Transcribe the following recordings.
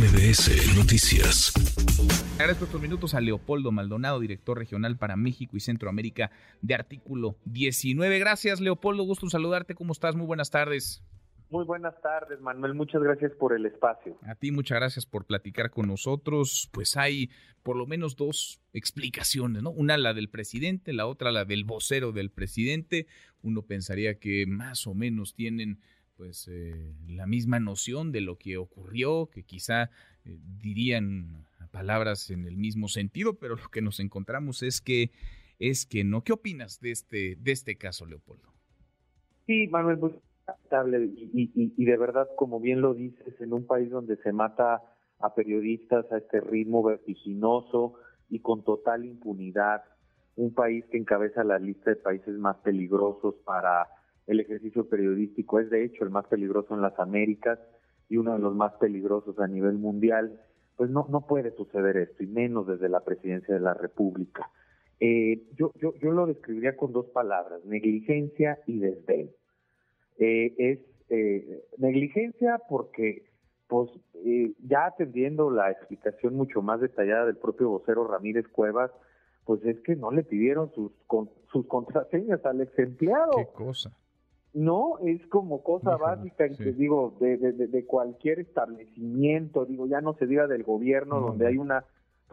MBS Noticias. Agradezco estos minutos a Leopoldo Maldonado, director regional para México y Centroamérica de Artículo 19. Gracias, Leopoldo. Gusto en saludarte. ¿Cómo estás? Muy buenas tardes. Muy buenas tardes, Manuel. Muchas gracias por el espacio. A ti muchas gracias por platicar con nosotros. Pues hay por lo menos dos explicaciones, ¿no? Una la del presidente, la otra la del vocero del presidente. Uno pensaría que más o menos tienen pues eh, la misma noción de lo que ocurrió, que quizá eh, dirían palabras en el mismo sentido, pero lo que nos encontramos es que es que no. ¿Qué opinas de este de este caso, Leopoldo? Sí, Manuel, pues y, y, de verdad, como bien lo dices, en un país donde se mata a periodistas a este ritmo vertiginoso y con total impunidad, un país que encabeza la lista de países más peligrosos para el ejercicio periodístico, es de hecho el más peligroso en las Américas y uno de los más peligrosos a nivel mundial, pues no, no puede suceder esto, y menos desde la presidencia de la República. Eh, yo, yo, yo lo describiría con dos palabras, negligencia y desdén. Eh, es eh, negligencia porque, pues, eh, ya atendiendo la explicación mucho más detallada del propio vocero Ramírez Cuevas, pues es que no le pidieron sus, sus contraseñas al ex empleado. ¿Qué cosa? No, es como cosa básica en que digo, de, de, cualquier establecimiento, digo, ya no se diga del gobierno, donde hay una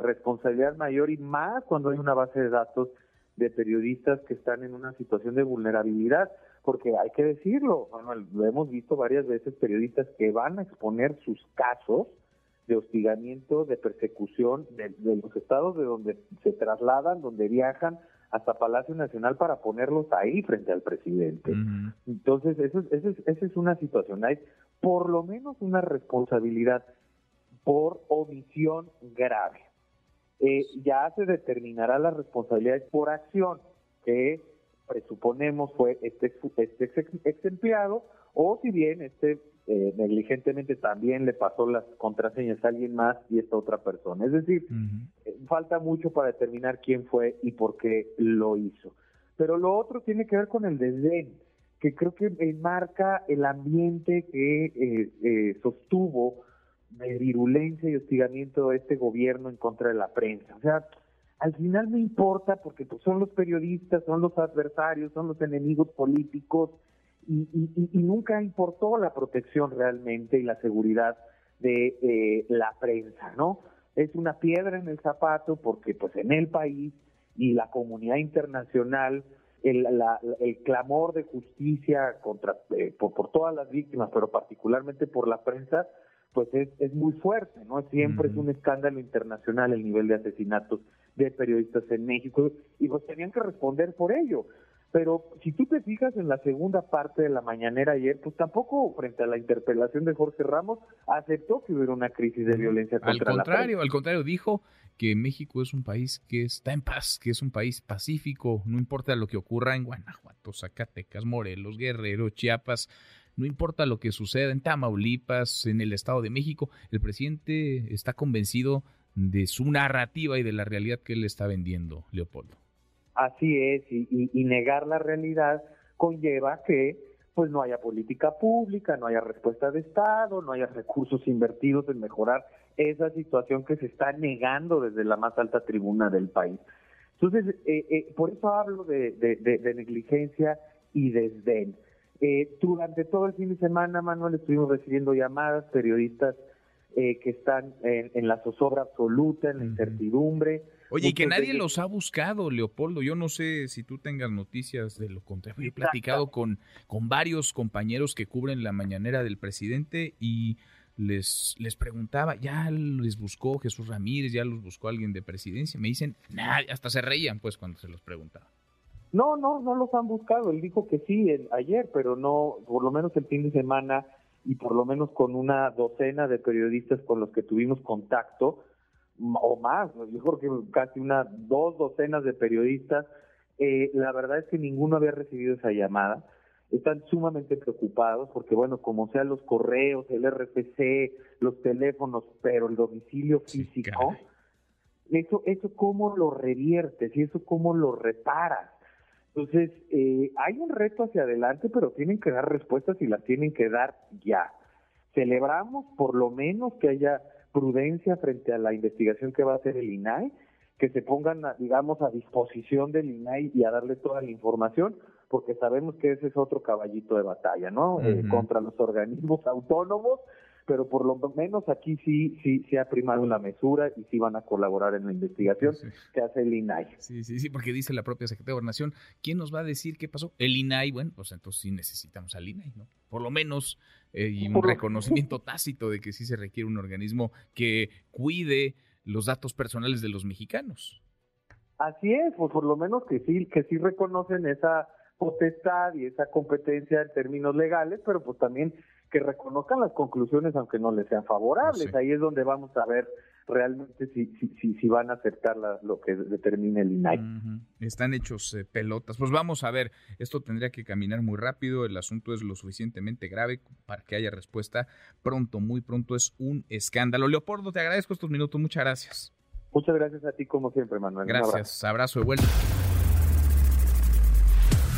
responsabilidad mayor y más cuando hay una base de datos de periodistas que están en una situación de vulnerabilidad porque hay que decirlo, Manuel, lo hemos visto varias veces periodistas que van a exponer sus casos de hostigamiento, de persecución de, los estados de donde se trasladan, donde viajan hasta Palacio Nacional para ponerlos ahí frente al presidente. Entonces, eso, eso es, esa es una situación. Hay por lo menos una responsabilidad por omisión grave. Eh, ya se determinará la responsabilidad por acción, que presuponemos fue este, este ex, empleado, o si bien este eh, negligentemente también le pasó las contraseñas a alguien más y esta otra persona. Es decir, falta mucho para determinar quién fue y por qué lo hizo. Pero lo otro tiene que ver con el desdén, que creo que enmarca el ambiente que eh, sostuvo de virulencia y hostigamiento de este gobierno en contra de la prensa. O sea, al final no importa porque pues, son los periodistas, son los adversarios, son los enemigos políticos y, nunca importó la protección realmente y la seguridad de eh, la prensa, ¿no? Es una piedra en el zapato porque pues en el país y la comunidad internacional el, el clamor de justicia contra eh, por, por todas las víctimas, pero particularmente por la prensa, pues es, es muy fuerte, ¿no? Siempre es un escándalo internacional el nivel de asesinatos de periodistas en México y pues tenían que responder por ello. Pero si tú te fijas en la segunda parte de la mañanera ayer, pues tampoco frente a la interpelación de Jorge Ramos aceptó que hubiera una crisis de violencia contra al contrario, la Al contrario, dijo que México es un país que está en paz, que es un país pacífico, no importa lo que ocurra en Guanajuato, Zacatecas, Morelos, Guerrero, Chiapas, no importa lo que suceda en Tamaulipas, en el Estado de México, el presidente está convencido de su narrativa y de la realidad que él está vendiendo, Leopoldo. Así es, y, negar la realidad conlleva que pues no haya política pública, no haya respuesta de Estado, no haya recursos invertidos en mejorar esa situación que se está negando desde la más alta tribuna del país. Entonces, eh, eh, por eso hablo de, de negligencia y desdén. Eh, durante todo el fin de semana, Manuel, estuvimos recibiendo llamadas, periodistas eh, que están en, la zozobra absoluta, en la incertidumbre. Oye, y que nadie los ha buscado, Leopoldo. Yo no sé si tú tengas noticias de lo contrario. He platicado con, con varios compañeros que cubren la mañanera del presidente y les, les preguntaba, ya les buscó Jesús Ramírez, ya los buscó alguien de presidencia. Me dicen, nada, hasta se reían pues cuando se los preguntaba. No, no, no los han buscado. Él dijo que sí ayer, pero no, por lo menos el fin de semana y por lo menos con una docena de periodistas con los que tuvimos contacto, o más, yo creo que casi una, dos docenas de periodistas, eh, la verdad es que ninguno había recibido esa llamada. Están sumamente preocupados porque, bueno, como sean los correos, el RFC, los teléfonos, pero el domicilio físico, eso, eso cómo lo reviertes y eso cómo lo reparas. Entonces, eh, hay un reto hacia adelante, pero tienen que dar respuestas y las tienen que dar ya. Celebramos por lo menos que haya prudencia frente a la investigación que va a hacer el INAI, que se pongan, digamos, a disposición del INAI y a darle toda la información, porque sabemos que ese es otro caballito de batalla, ¿no? Eh, contra los organismos autónomos pero por lo menos aquí sí sí se ha primado la mesura y sí van a colaborar en la investigación que hace el INAI. Sí, sí, sí, porque dice la propia Secretaría de Gobernación, ¿quién nos va a decir qué pasó? El INAI, bueno, pues entonces sí necesitamos al INAI, ¿no? Por lo menos eh, y un reconocimiento tácito de que sí se requiere un organismo que cuide los datos personales de los mexicanos. Así es, pues por lo menos que sí que sí reconocen esa potestad y esa competencia en términos legales, pero pues también que reconozcan las conclusiones aunque no les sean favorables. Ahí es donde vamos a ver realmente si, si, si, van a aceptar lo que determine el INAI. Están hechos eh, pelotas. Pues vamos a ver, esto tendría que caminar muy rápido, el asunto es lo suficientemente grave para que haya respuesta pronto, muy pronto, es un escándalo. Leopoldo, te agradezco estos minutos, muchas gracias. Muchas gracias a ti como siempre, Manuel. Gracias, abrazo. abrazo de vuelta.